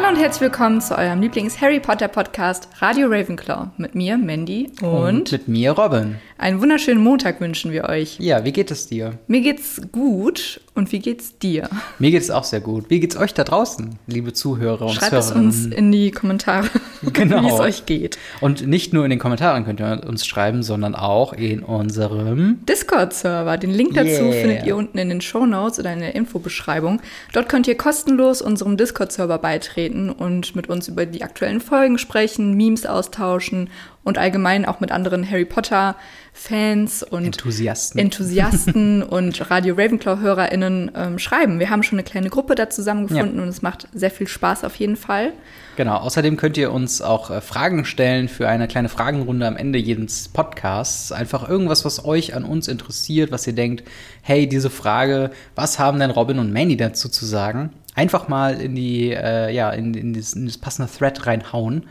Hallo und herzlich willkommen zu eurem Lieblings-Harry Potter-Podcast Radio Ravenclaw mit mir, Mandy und, Und mit mir, Robin. Einen wunderschönen Montag wünschen wir euch. Ja, wie geht es dir? Mir geht's gut und wie geht's dir? Mir geht es auch sehr gut. Wie geht's euch da draußen, liebe Zuhörer und Schreibt es Zuhörerinnen? uns in die Kommentare, Genau. wie es euch geht. Und nicht nur in den Kommentaren könnt ihr uns schreiben, sondern auch in unserem Discord-Server. Den Link dazu Yeah. findet ihr unten in den Show Notes oder in der Infobeschreibung. Dort könnt ihr kostenlos unserem Discord-Server beitreten und mit uns über die aktuellen Folgen sprechen, Memes austauschen und allgemein auch mit anderen Harry Potter-Fans und Enthusiasten. Enthusiasten und Radio Ravenclaw-HörerInnen ähm, schreiben. Wir haben schon eine kleine Gruppe da zusammengefunden und es macht sehr viel Spaß auf jeden Fall. Genau, außerdem könnt ihr uns auch äh, Fragen stellen für eine kleine Fragenrunde am Ende jedes Podcasts. Einfach irgendwas, was euch an uns interessiert, was ihr denkt, hey, diese Frage, was haben denn Robin und Mandy dazu zu sagen? Einfach mal in die, äh, ja, in, in, das, in das passende Thread reinhauen.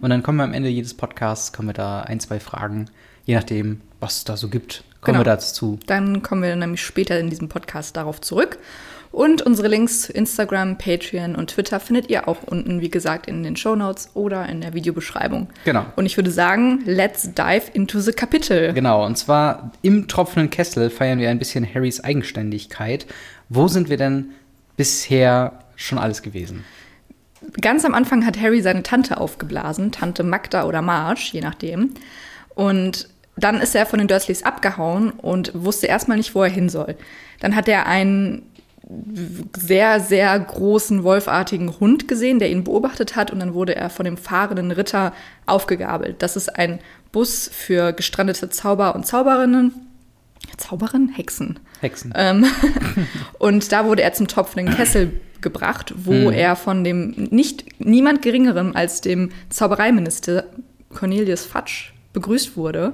Und dann kommen wir am Ende jedes Podcasts, kommen wir da ein, zwei Fragen, je nachdem, was es da so gibt, kommen Genau. wir dazu. Dann kommen wir nämlich später in diesem Podcast darauf zurück. Und unsere Links zu Instagram, Patreon und Twitter findet ihr auch unten, wie gesagt, in den Show Notes oder in der Videobeschreibung. Genau. Und ich würde sagen, let's dive into the Kapitel. Genau, und zwar im tropfenden Kessel feiern wir ein bisschen Harrys Eigenständigkeit. Wo sind wir denn bisher schon alles gewesen? Ganz am Anfang hat Harry seine Tante aufgeblasen, Tante Magda oder Marge, je nachdem. Und dann ist er von den Dursleys abgehauen und wusste erstmal nicht, wo er hin soll. Dann hat er einen sehr, sehr großen wolfartigen Hund gesehen, der ihn beobachtet hat und dann wurde er von dem fahrenden Ritter aufgegabelt. Das ist ein Bus für gestrandete Zauber und Zauberinnen. Zauberinnen? Hexen. Hexen. Ähm, und da wurde er zum tropfenden Kessel gebracht, wo er von dem nicht niemand geringerem als dem Zaubereiminister Cornelius Fudge begrüßt wurde.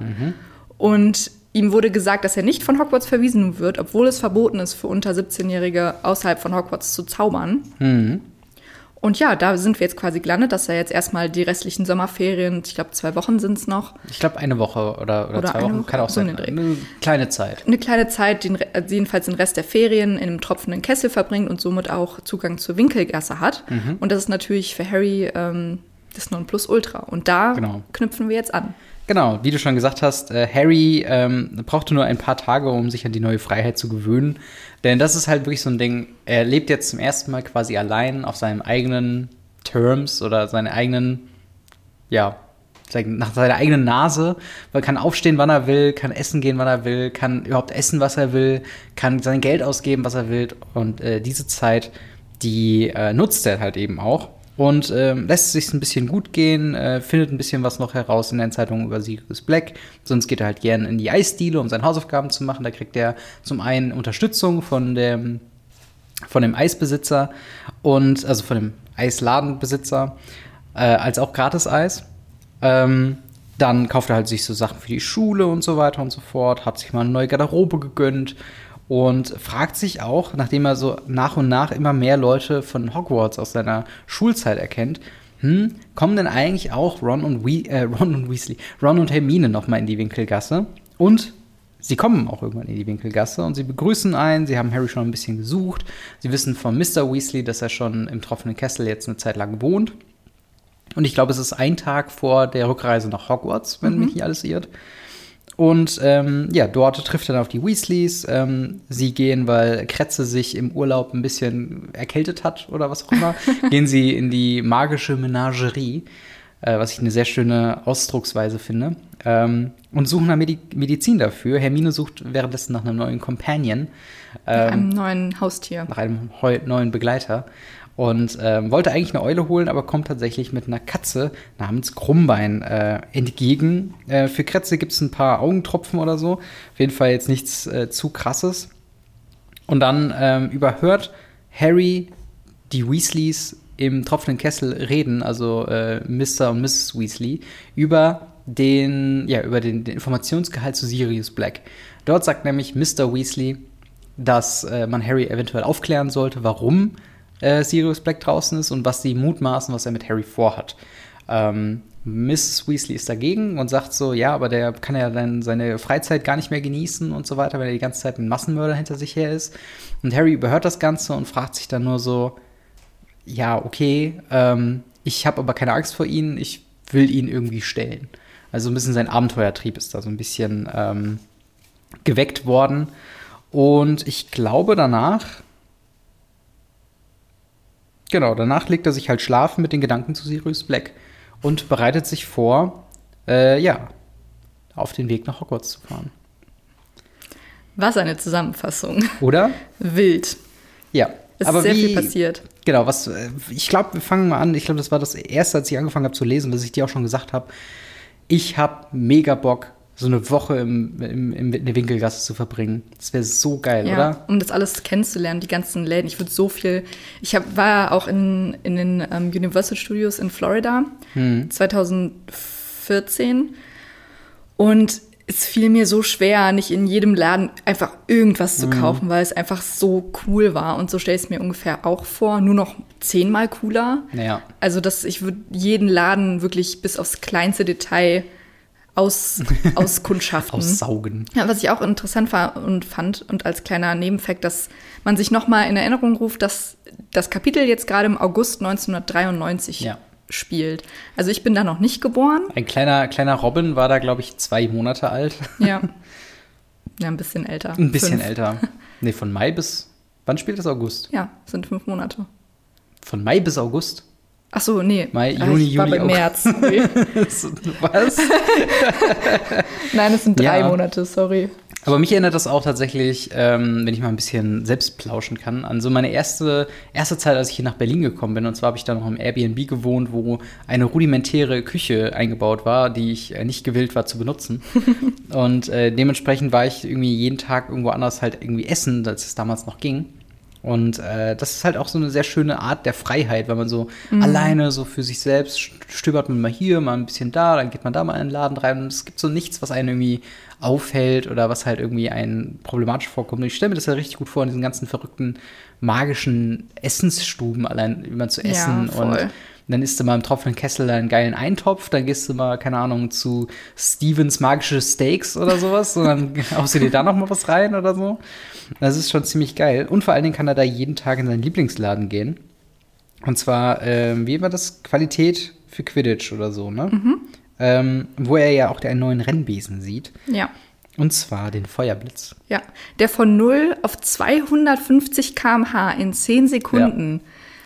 Und ihm wurde gesagt, dass er nicht von Hogwarts verwiesen wird, obwohl es verboten ist, für unter 17-Jährige außerhalb von Hogwarts zu zaubern. Und ja, da sind wir jetzt quasi gelandet, dass er jetzt erstmal die restlichen Sommerferien, ich glaube zwei Wochen sind es noch, Ich glaube, eine Woche oder, oder, Oder zwei Wochen Woche, kann auch so sein. Eine kleine Zeit. eine kleine Zeit, den, also jedenfalls den Rest der Ferien in einem tropfenden Kessel verbringt und somit auch Zugang zur Winkelgasse hat. Mhm. Und das ist natürlich für Harry ähm, das Nonplusultra. Und da Genau. knüpfen wir jetzt an. Genau, wie du schon gesagt hast, äh, Harry ähm, brauchte nur ein paar Tage, um sich an die neue Freiheit zu gewöhnen. Denn das ist halt wirklich so ein Ding, er lebt jetzt zum ersten Mal quasi allein auf seinem eigenen Terms oder seine eigenen, ja, nach seiner eigenen Nase. Man kann aufstehen, wann er will, kann essen gehen, wann er will, kann überhaupt essen, was er will, kann sein Geld ausgeben, was er will. Und äh, diese Zeit, die äh, nutzt er halt eben auch. Und ähm, lässt sich ein bisschen gut gehen, äh, findet ein bisschen was noch heraus in den Zeitungen über Sirius Black. Sonst geht er halt gern in die Eisdiele, um seine Hausaufgaben zu machen. Da kriegt er zum einen Unterstützung von dem, von dem Eisbesitzer und also von dem Eisladenbesitzer, äh, als auch Gratis-Eis. Ähm, dann kauft er halt sich so Sachen für die Schule und so weiter und so fort, hat sich mal eine neue Garderobe gegönnt und fragt sich auch, nachdem er so nach und nach immer mehr Leute von Hogwarts aus seiner Schulzeit erkennt, hm, kommen denn eigentlich auch Ron und, Wee äh, Ron und Weasley, Ron und Hermine noch mal in die Winkelgasse? Und sie kommen auch irgendwann in die Winkelgasse und sie begrüßen einen. Sie haben Harry schon ein bisschen gesucht. Sie wissen von Mr. Weasley, dass er schon im tropfenden Kessel jetzt eine Zeit lang wohnt. Und ich glaube, es ist ein Tag vor der Rückreise nach Hogwarts, wenn mich nicht alles irrt. Und ähm, ja, dort trifft er dann auf die Weasleys. Ähm, sie gehen, weil Kretze sich im Urlaub ein bisschen erkältet hat oder was auch immer, gehen sie in die magische Menagerie, äh, was ich eine sehr schöne Ausdrucksweise finde. Ähm, und suchen nach Medi Medizin dafür. Hermine sucht währenddessen nach einem neuen Companion, Mit ähm, einem neuen Haustier. nach einem neuen Begleiter. Und ähm, wollte eigentlich eine Eule holen, aber kommt tatsächlich mit einer Katze namens Krummbein äh, entgegen. Äh, für Kretze gibt es ein paar Augentropfen oder so. Auf jeden Fall jetzt nichts äh, zu krasses. Und dann ähm, überhört Harry die Weasleys im tropfenden Kessel reden, also äh, Mr. und Mrs. Weasley, über den, ja, über den, den Informationsgehalt zu Sirius Black. Dort sagt nämlich Mr. Weasley, dass äh, man Harry eventuell aufklären sollte, warum äh, Sirius Black draußen ist und was sie mutmaßen, was er mit Harry vorhat. Ähm, Mrs. Weasley ist dagegen und sagt so, ja, aber der kann ja dann seine Freizeit gar nicht mehr genießen und so weiter, weil er die ganze Zeit ein Massenmörder hinter sich her ist. Und Harry überhört das Ganze und fragt sich dann nur so, ja, okay, ähm, ich habe aber keine Angst vor ihnen, ich will ihn irgendwie stellen. Also ein bisschen sein Abenteuertrieb ist da so ein bisschen ähm, geweckt worden. Und ich glaube danach, genau, danach legt er sich halt schlafen mit den Gedanken zu Sirius Black und bereitet sich vor, äh, ja, auf den Weg nach Hogwarts zu fahren. Was eine Zusammenfassung. Oder? Wild. Ja. Es aber ist sehr wie, viel passiert. Genau, was, äh, ich glaube, wir fangen mal an. Ich glaube, das war das erste, als ich angefangen habe zu lesen, was ich dir auch schon gesagt habe. Ich habe mega Bock, so eine Woche im, im, im, in der Winkelgasse zu verbringen. Das wäre so geil, Ja, oder? um das alles kennenzulernen, die ganzen Läden. Ich würde so viel. Ich hab, war auch in, in den ähm, Universal Studios in Florida Hm. 2014 und es fiel mir so schwer, nicht in jedem Laden einfach irgendwas Hm. zu kaufen, weil es einfach so cool war. Und so stelle ich es mir ungefähr auch vor, nur noch zehnmal cooler. Ja. Also, dass ich würde jeden Laden wirklich bis aufs kleinste Detail aus, auskundschaften. Aussaugen. Ja, was ich auch interessant war und fand und als kleiner Nebenfakt, dass man sich noch mal in Erinnerung ruft, dass das Kapitel jetzt gerade im August 1993 Ja. spielt. Also ich bin da noch nicht geboren. Ein kleiner, kleiner Robin war da, glaube ich, zwei Monate alt. Ja. Ja, ein bisschen älter. Ein bisschen Fünf. älter. Nee, von Mai bis. Wann spielt das August? Ja, sind fünf Monate. Von Mai bis August? Ach so, nee. Mai, Ah, Juni, ich war Juli, bei August. März. Was? Nein, es sind drei Ja. Monate, sorry. Aber mich erinnert das auch tatsächlich, ähm, wenn ich mal ein bisschen selbst plauschen kann, an so meine erste, erste Zeit, als ich hier nach Berlin gekommen bin. Und zwar habe ich da noch im Airbnb gewohnt, wo eine rudimentäre Küche eingebaut war, die ich äh, nicht gewillt war zu benutzen. und äh, dementsprechend war ich irgendwie jeden Tag irgendwo anders halt irgendwie essen, als es damals noch ging. Und äh, das ist halt auch so eine sehr schöne Art der Freiheit, weil man so alleine so für sich selbst st- stöbert man mal hier, mal ein bisschen da, dann geht man da mal in den Laden rein und es gibt so nichts, was einen irgendwie aufhält oder was halt irgendwie einen problematisch vorkommt. Und ich stelle mir das ja richtig gut vor in diesen ganzen verrückten magischen Essensstuben, allein immer zu Ja, essen voll. und dann isst du mal im tropfenden Kessel einen geilen Eintopf, dann gehst du mal, keine Ahnung, zu Stevens magische Steaks oder sowas und dann haust du dir da noch mal was rein oder so. Das ist schon ziemlich geil. Und vor allen Dingen kann er da jeden Tag in seinen Lieblingsladen gehen. Und zwar, ähm, wie war das? Qualität für Quidditch oder so, ne? Ähm, wo er ja auch einen neuen Rennbesen sieht. Ja. Und zwar den Feuerblitz. Ja, der von 0 auf 250 km/h in 10 Sekunden.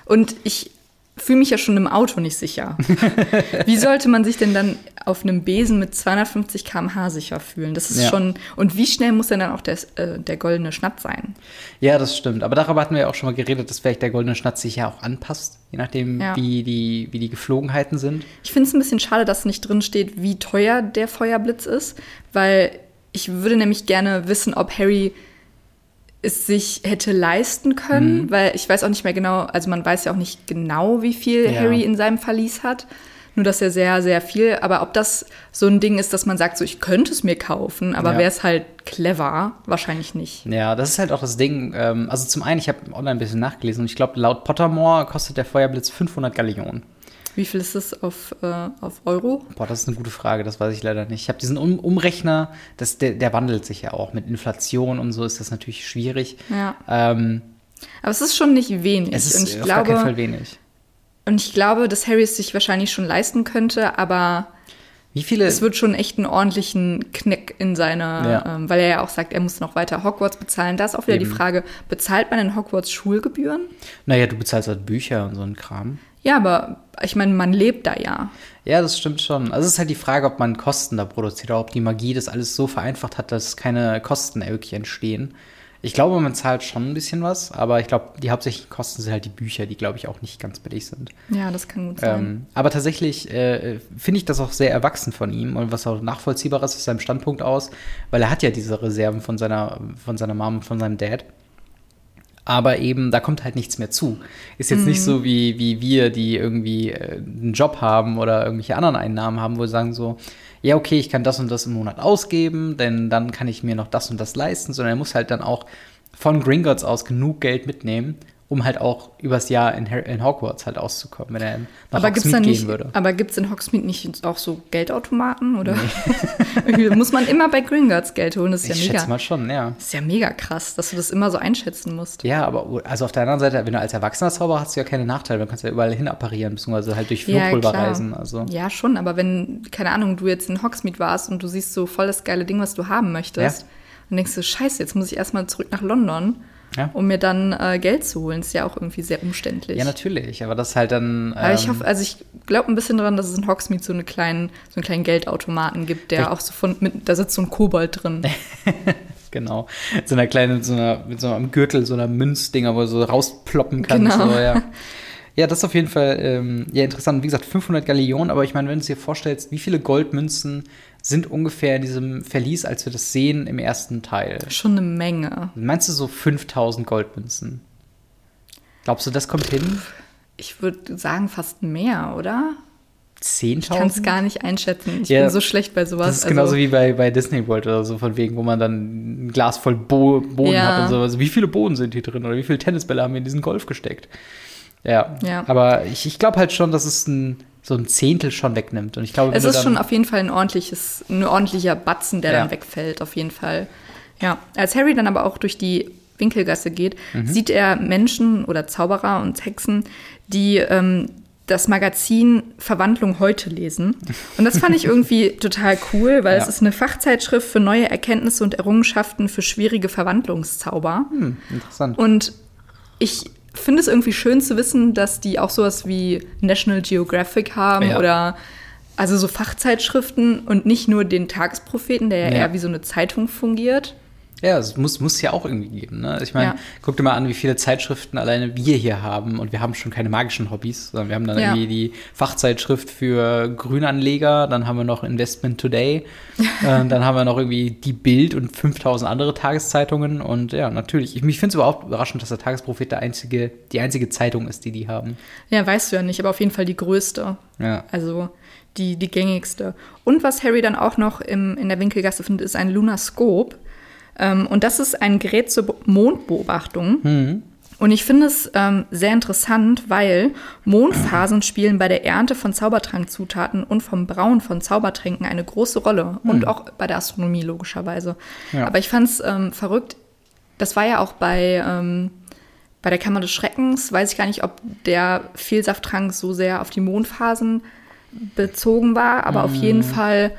Und ich fühle mich ja schon im Auto nicht sicher. Wie sollte man sich denn dann auf einem Besen mit 250 km/h sicher fühlen? Das ist Ja. schon. Und wie schnell muss denn dann auch der, äh, der goldene Schnatt sein? Ja, das stimmt. Aber darüber hatten wir ja auch schon mal geredet, dass vielleicht der goldene Schnatz sich ja auch anpasst, je nachdem, Ja. wie, die, wie die Geflogenheiten sind. Ich finde es ein bisschen schade, dass nicht drin steht, wie teuer der Feuerblitz ist, weil ich würde nämlich gerne wissen, ob Harry es sich hätte leisten Mhm. können, weil ich weiß auch nicht mehr genau, also man weiß ja auch nicht genau, wie viel Ja. Harry in seinem Verlies hat. Nur, dass er sehr, sehr viel, aber ob das so ein Ding ist, dass man sagt, so ich könnte es mir kaufen, aber Ja. wäre es halt clever? Wahrscheinlich nicht. Ja, das ist halt auch das Ding. Ähm, also zum einen, ich habe online ein bisschen nachgelesen und ich glaube, laut Pottermore kostet der Feuerblitz 500 Gallionen. Wie viel ist es auf, äh, auf Euro? Boah, das ist eine gute Frage, das weiß ich leider nicht. Ich habe diesen um Umrechner, das, der, der wandelt sich ja auch. Mit Inflation und so ist das natürlich schwierig. Ja. Ähm, Aber es ist schon nicht wenig. es ist und ich auf gar keinen glaube, Fall wenig. Und ich glaube, dass Harry es sich wahrscheinlich schon leisten könnte, aber Wie viele? es wird schon echt einen ordentlichen Knick in seine, Ja. ähm, weil er ja auch sagt, er muss noch weiter Hogwarts bezahlen. Da ist auch wieder die Eben. Frage, bezahlt man in Hogwarts Schulgebühren? naja, du bezahlst halt Bücher und so einen Kram. Ja, aber ich meine, man lebt da ja. Ja, das stimmt schon. Also es ist halt die Frage, ob man Kosten da produziert oder ob die Magie das alles so vereinfacht hat, dass keine Kosten wirklich entstehen. Ich glaube, man zahlt schon ein bisschen was, aber ich glaube, die hauptsächlichen Kosten sind halt die Bücher, die, glaube ich, auch nicht ganz billig sind. Ja, das kann gut sein. Ähm, aber tatsächlich äh, finde ich das auch sehr erwachsen von ihm und was auch nachvollziehbar ist aus seinem Standpunkt aus, weil er hat ja diese Reserven von seiner, von seiner Mom und von seinem Dad. Aber eben, da kommt halt nichts mehr zu. Ist jetzt nicht so wie, wie wir, die irgendwie äh, einen Job haben oder irgendwelche anderen Einnahmen haben, wo wir sagen so, ja, okay, ich kann das und das im Monat ausgeben, denn dann kann ich mir noch das und das leisten, sondern er muss halt dann auch von Gringotts aus genug Geld mitnehmen, um halt auch übers Jahr in, in Hogwarts halt auszukommen, wenn er nach Aber Hogsmeade gehen nicht, würde. aber gibt's in Hogsmeade nicht auch so Geldautomaten oder Irgendwie muss man immer bei Gringotts Geld holen? Das ist ja Ich mega. schätze mal schon, ja. Das ist ja mega krass, dass du das immer so einschätzen musst. Ja, aber also auf der anderen Seite, wenn du als Erwachsener Zauberer hast, du ja keine Nachteile. Du kannst ja überall hin apparieren, beziehungsweise halt durch Ja, Flohpulver klar. reisen. Also. Ja, schon, aber wenn, keine Ahnung, du jetzt in Hogsmeade warst und du siehst so voll das geile Ding, was du haben möchtest, Ja. und denkst du, scheiße, jetzt muss ich erstmal zurück nach London, Ja. um mir dann äh, Geld zu holen. Ist ja auch irgendwie sehr umständlich. Ja, natürlich, aber das halt dann. aber ich ähm, hoffe, also ich glaube ein bisschen daran, dass es in Hogsmeade so, eine kleinen, so einen kleinen Geldautomaten gibt, der auch so von, mit, da sitzt so ein Kobold drin. Genau. So einer kleinen, so einer, mit so einem Gürtel, so einer Münzdinger, wo du so rausploppen kannst. Genau. So, ja. ja, das ist auf jeden Fall ähm, ja, interessant. Wie gesagt, 500 Gallionen, aber ich meine, wenn du dir vorstellst, wie viele Goldmünzen sind ungefähr in diesem Verlies, als wir das sehen im ersten Teil? Schon eine Menge. Meinst du so 5000 Goldmünzen? Glaubst du, das kommt hin? Ich würde sagen, fast mehr, oder? 10.000? Ich kann es gar nicht einschätzen. Ich Ja, bin so schlecht bei sowas. Das ist also, genauso wie bei, bei Disney World oder so, von wegen, wo man dann ein Glas voll Bo Bohnen Ja. hat und so. Also wie viele Bohnen sind hier drin oder wie viele Tennisbälle haben wir in diesen Golf gesteckt? Ja, Ja. aber ich, ich glaube halt schon, dass es ein, so ein Zehntel schon wegnimmt. Und ich glaube, Es ist schon auf jeden Fall ein ordentliches, ein ordentlicher Batzen, der Ja. dann wegfällt, auf jeden Fall. Ja, als Harry dann aber auch durch die Winkelgasse geht, Mhm. sieht er Menschen oder Zauberer und Hexen, die ähm, das Magazin Verwandlung heute lesen. Und das fand ich irgendwie total cool, weil Ja. es ist eine Fachzeitschrift für neue Erkenntnisse und Errungenschaften für schwierige Verwandlungszauber. hm, interessant. Und ich finde es irgendwie schön zu wissen, dass die auch sowas wie National Geographic haben Ja. oder also so Fachzeitschriften und nicht nur den Tagespropheten, der ja, Ja. eher wie so eine Zeitung fungiert. Ja, es muss, muss ja auch irgendwie geben. Ne? Ich meine, Ja. guck dir mal an, wie viele Zeitschriften alleine wir hier haben. Und wir haben schon keine magischen Hobbys, sondern wir haben dann Ja. irgendwie die Fachzeitschrift für Grünanleger, dann haben wir noch Investment Today, äh, dann haben wir noch irgendwie die Bild und 5000 andere Tageszeitungen. Und ja, natürlich. Ich, ich finde es überhaupt überraschend, dass der Tagesprophet der einzige, die einzige Zeitung ist, die die haben. Ja, weißt du ja nicht, aber auf jeden Fall die größte. Ja. Also die, die gängigste. Und was Harry dann auch noch im, in der Winkelgasse findet, ist ein Lunaskop. Ähm, und das ist ein Gerät zur Be- Mondbeobachtung. Und ich finde es ähm, sehr interessant, weil Mondphasen spielen bei der Ernte von Zaubertrankzutaten und vom Brauen von Zaubertränken eine große Rolle. Und auch bei der Astronomie logischerweise. Ja. Aber ich fand es ähm, verrückt. Das war ja auch bei, ähm, bei der Kammer des Schreckens. Weiß ich gar nicht, ob der Vielsafttrank so sehr auf die Mondphasen bezogen war. Aber auf jeden Fall, Aber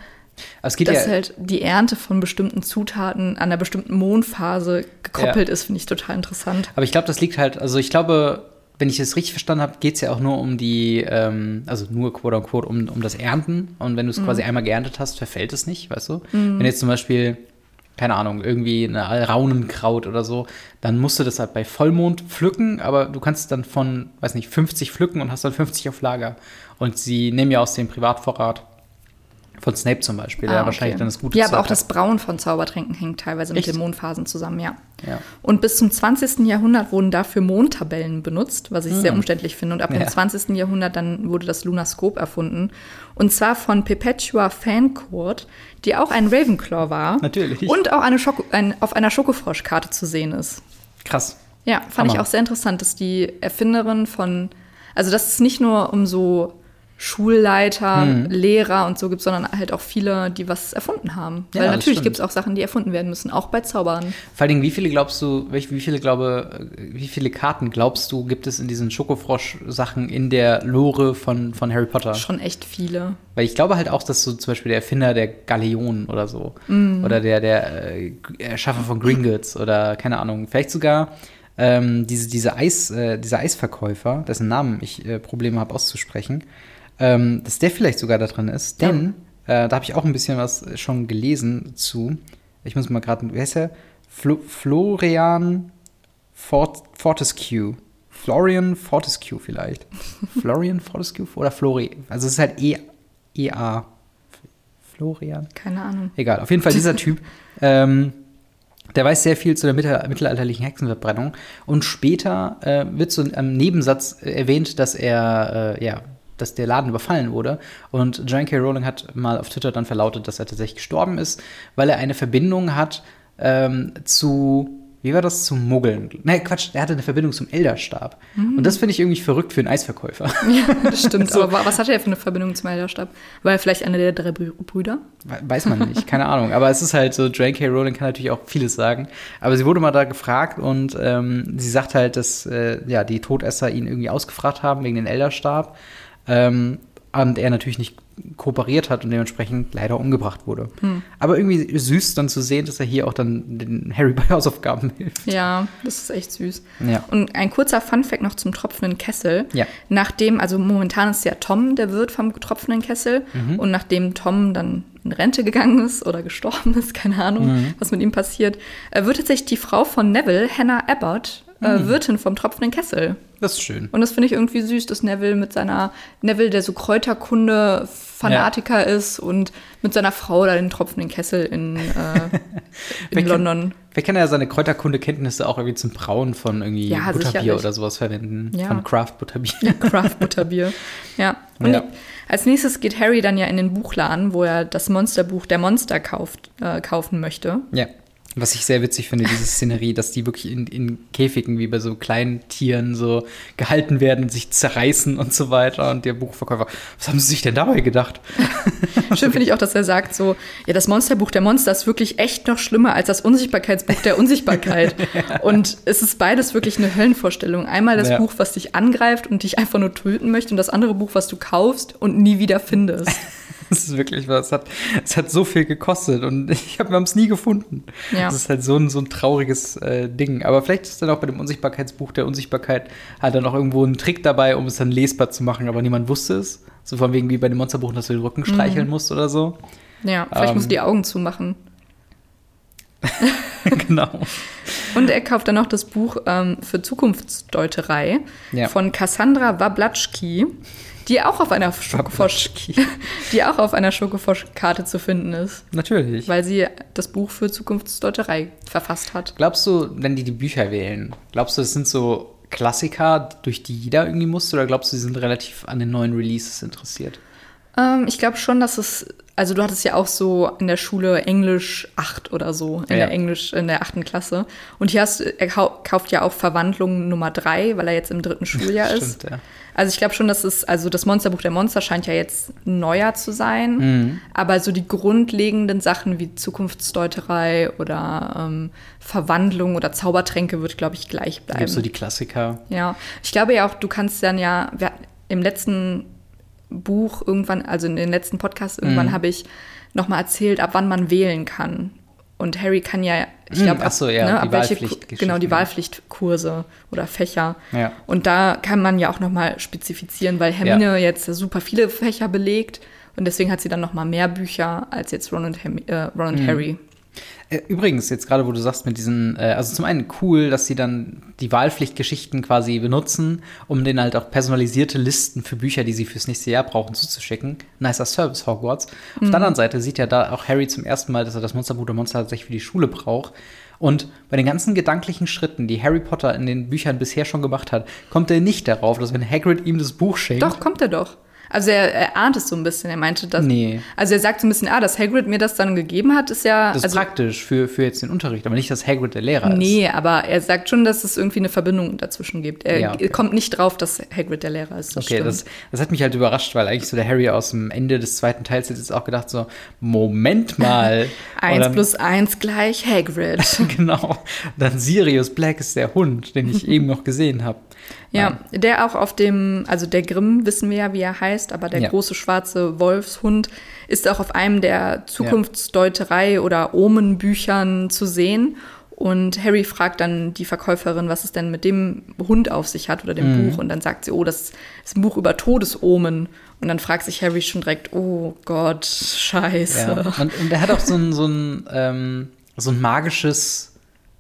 es geht dass ja, halt die Ernte von bestimmten Zutaten an einer bestimmten Mondphase gekoppelt Ja. ist, finde ich total interessant. Aber ich glaube, das liegt halt, also ich glaube, wenn ich es richtig verstanden habe, geht es ja auch nur um die, ähm, also nur quote unquote um, um das Ernten. Und wenn du es quasi einmal geerntet hast, verfällt es nicht, weißt du? Wenn jetzt zum Beispiel, keine Ahnung, irgendwie eine Raunenkraut oder so, dann musst du das halt bei Vollmond pflücken, aber du kannst dann von, weiß nicht, 50 pflücken und hast dann 50 auf Lager. Und sie nehmen ja aus dem Privatvorrat von Snape zum Beispiel, der Ah, wahrscheinlich okay. dann das Gute Ja, aber Zeug auch das. Brauen von Zaubertränken hängt teilweise mit Echt? den Mondphasen zusammen, ja. Ja. Und bis zum 20. Jahrhundert wurden dafür Mondtabellen benutzt, was ich sehr umständlich finde. Und ab Hm. Ja. dem 20. Jahrhundert dann wurde das Lunaskop erfunden. Und zwar von Perpetua Fancourt, die auch ein Ravenclaw war. Natürlich. Und auch eine Schoko ein, auf einer Schokofroschkarte zu sehen ist. Krass. Ja, fand ich Hammer. auch sehr interessant, dass die Erfinderin von, also dass es nicht nur um so Schulleiter, Mhm. Lehrer und so gibt, sondern halt auch viele, die was erfunden haben. Ja, Weil natürlich gibt es auch Sachen, die erfunden werden müssen, auch bei Zaubern. Vor allen Dingen, wie viele glaubst du, wie viele glaube, äh, wie viele Karten glaubst du, gibt es in diesen Schokofrosch-Sachen in der Lore von, von Harry Potter? Schon echt viele. Weil ich glaube halt auch, dass so zum Beispiel der Erfinder der Galeonen oder so oder der, der äh, Erschaffer von Gringotts oder keine Ahnung, vielleicht sogar ähm, diese, diese Eis, äh, dieser Eisverkäufer, dessen Namen ich äh, Probleme habe auszusprechen, ähm, dass der vielleicht sogar da drin ist, denn äh, da habe ich auch ein bisschen was schon gelesen zu. Ich muss mal gerade, wie heißt er? Flo Florian Fort Fortescue. Florian Fortescue vielleicht. Florian Fortescue oder Flori. Also es ist halt E EA. Florian. Keine Ahnung. Egal, auf jeden Fall dieser Typ. Ähm, der weiß sehr viel zu der mittel mittelalterlichen Hexenverbrennung. Und später äh, wird so im Nebensatz äh, erwähnt, dass er, äh, ja, dass der Laden überfallen wurde. Und John K. Rowling hat mal auf Twitter dann verlautet, dass er tatsächlich gestorben ist, weil er eine Verbindung hat ähm, zu, wie war das zum Muggeln? Nein, Quatsch, er hatte eine Verbindung zum Elderstab. Und das finde ich irgendwie verrückt für einen Eisverkäufer. Ja, das stimmt. So. Aber wa- was hatte er für eine Verbindung zum Elderstab? War er vielleicht einer der drei Brü- Brüder? We- Weiß man nicht, keine Ahnung. Aber es ist halt so, J.K. Rowling kann natürlich auch vieles sagen. Aber sie wurde mal da gefragt und ähm, sie sagt halt, dass äh, ja, die Todesser ihn irgendwie ausgefragt haben wegen den Elderstab. Ähm, und er natürlich nicht kooperiert hat und dementsprechend leider umgebracht wurde. Aber irgendwie süß dann zu sehen, dass er hier auch dann den Harry bei Hausaufgaben hilft. Ja, das ist echt süß. Ja. Und ein kurzer Funfact noch zum tropfenden Kessel. Ja. Nachdem, also momentan ist ja Tom der Wirt vom tropfenden Kessel. Mhm. Und nachdem Tom dann in Rente gegangen ist oder gestorben ist, keine Ahnung, Mhm. was mit ihm passiert, äh, wird tatsächlich die Frau von Neville, Hannah Abbott, äh, Mhm. Wirtin vom tropfenden Kessel. Das ist schön. Und das finde ich irgendwie süß, dass Neville mit seiner, Neville, der so Kräuterkunde-Fanatiker ist und mit seiner Frau da den tropfenden Kessel in, äh, Wer in kennt- London. Wer kann ja seine Kräuterkunde-Kenntnisse auch irgendwie zum Brauen von irgendwie Ja, Butterbier sicherlich. oder sowas verwenden? Ja. Von Craft-Butterbier. Craft-Butterbier. Ja. Und Ja. als nächstes geht Harry dann ja in den Buchladen, wo er das Monsterbuch der Monster kauft, äh, kaufen möchte. Ja. Was ich sehr witzig finde, diese Szenerie, dass die wirklich in, in Käfigen wie bei so kleinen Tieren so gehalten werden und sich zerreißen und so weiter. Und der Buchverkäufer, was haben sie sich denn dabei gedacht? Schön finde ich auch, dass er sagt so, ja, das Monsterbuch der Monster ist wirklich echt noch schlimmer als das Unsichtbarkeitsbuch der Unsichtbarkeit. Und es ist beides wirklich eine Höllenvorstellung. Einmal das Ja. Buch, was dich angreift und dich einfach nur töten möchte und das andere Buch, was du kaufst und nie wieder findest. Das ist wirklich was. Es hat, es hat so viel gekostet und ich hab, wir haben es nie gefunden. Ja. Das ist halt so ein, so ein trauriges äh, Ding. Aber vielleicht ist dann auch bei dem Unsichtbarkeitsbuch der Unsichtbarkeit halt dann auch irgendwo ein Trick dabei, um es dann lesbar zu machen, aber niemand wusste es. So von wegen wie bei dem Monsterbuch, dass du den Rücken streicheln musst oder so. Ja, vielleicht Ähm. musst du die Augen zumachen. genau. Und er kauft dann noch das Buch ähm, für Zukunftsdeuterei Ja. von Cassandra Wablatschki, die auch auf einer Schokofosch, die auch auf einer Schokofosch-Karte zu finden ist, Natürlich. weil sie das Buch für Zukunftsdeuterei verfasst hat. Glaubst du, wenn die die Bücher wählen, glaubst du, es sind so Klassiker, durch die jeder irgendwie muss, oder glaubst du, sie sind relativ an den neuen Releases interessiert? Ähm, ich glaube schon, dass es, also du hattest ja auch so in der Schule Englisch 8 oder so, in Ja. der Englisch, in der achten Klasse. Und hier hast, er kau kauft ja auch Verwandlung Nummer 3, weil er jetzt im dritten Schuljahr ist. Stimmt, ja. Also ich glaube schon, dass es, also das Monsterbuch der Monster scheint ja jetzt neuer zu sein, Mhm. aber so die grundlegenden Sachen wie Zukunftsdeuterei oder ähm, Verwandlung oder Zaubertränke wird, glaube ich, gleich Da bleiben. gibt so die Klassiker. ja, ich glaube ja auch, du kannst dann ja, wir, im letzten Buch irgendwann, also in den letzten Podcast irgendwann Mhm. habe ich noch mal erzählt, ab wann man wählen kann. Und Harry kann ja, ich Mhm, glaube, ach so, ja, ne, ab welche, genau, die ja. Wahlpflichtkurse oder Fächer. Ja. Und da kann man ja auch noch mal spezifizieren, weil Hermine jetzt super viele Fächer belegt und deswegen hat sie dann noch mal mehr Bücher als jetzt Ron und, Hermi äh, Ron und Mhm. Harry. Äh, Übrigens, jetzt gerade, wo du sagst, mit diesen, äh, also zum einen cool, dass sie dann die Wahlpflichtgeschichten quasi benutzen, um denen halt auch personalisierte Listen für Bücher, die sie fürs nächste Jahr brauchen, zuzuschicken. Nicer Service, Hogwarts. Auf der anderen Seite sieht ja da auch Harry zum ersten Mal, dass er das Monsterbuch der Monster tatsächlich für die Schule braucht. Und bei den ganzen gedanklichen Schritten, die Harry Potter in den Büchern bisher schon gemacht hat, kommt er nicht darauf, dass wenn Hagrid ihm das Buch schenkt, Doch, kommt er doch. Also er, er ahnt es so ein bisschen. Er meinte, dass. Nee. Also er sagt so ein bisschen, ah, dass Hagrid mir das dann gegeben hat, ist ja. das ist also, praktisch für, für jetzt den Unterricht, aber nicht, dass Hagrid der Lehrer ist. Nee, aber er sagt schon, dass es irgendwie eine Verbindung dazwischen gibt. Er Ja, okay. kommt nicht drauf, dass Hagrid der Lehrer ist. Das Okay, das, das hat mich halt überrascht, weil eigentlich so der Harry aus dem Ende des zweiten Teils hat jetzt auch gedacht so, Moment mal. Eins dann, plus eins gleich Hagrid. Genau. Dann Sirius Black ist der Hund, den ich eben noch gesehen habe. Ja, der auch auf dem, also der Grimm, wissen wir ja, wie er heißt, aber der Ja. große schwarze Wolfshund ist auch auf einem der Zukunftsdeuterei- oder Omenbüchern zu sehen. Und Harry fragt dann die Verkäuferin, was es denn mit dem Hund auf sich hat oder dem Mhm. Buch. Und dann sagt sie, oh, das ist ein Buch über Todesomen. Und dann fragt sich Harry schon direkt, oh Gott, scheiße. Ja. Und, und er hat auch so ein, so ein, ähm, so ein magisches,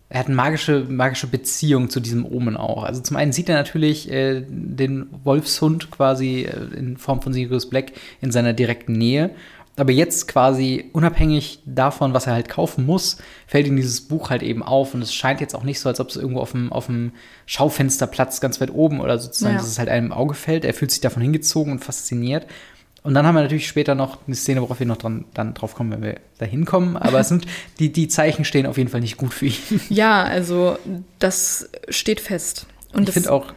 er hat eine magische, magische Beziehung zu diesem Omen auch. Also zum einen sieht er natürlich äh, den Wolfshund quasi äh, in Form von Sirius Black in seiner direkten Nähe. Aber jetzt quasi unabhängig davon, was er halt kaufen muss, fällt ihm dieses Buch halt eben auf. Und es scheint jetzt auch nicht so, als ob es irgendwo auf dem, auf dem Schaufensterplatz ganz weit oben oder sozusagen, Ja. dass es halt einem im Auge fällt. Er fühlt sich davon hingezogen und fasziniert. Und dann haben wir natürlich später noch eine Szene, worauf wir noch dran, dann drauf kommen, wenn wir da hinkommen. Aber es sind, die, die Zeichen stehen auf jeden Fall nicht gut für ihn. Ja, also das steht fest. Und ich finde auch,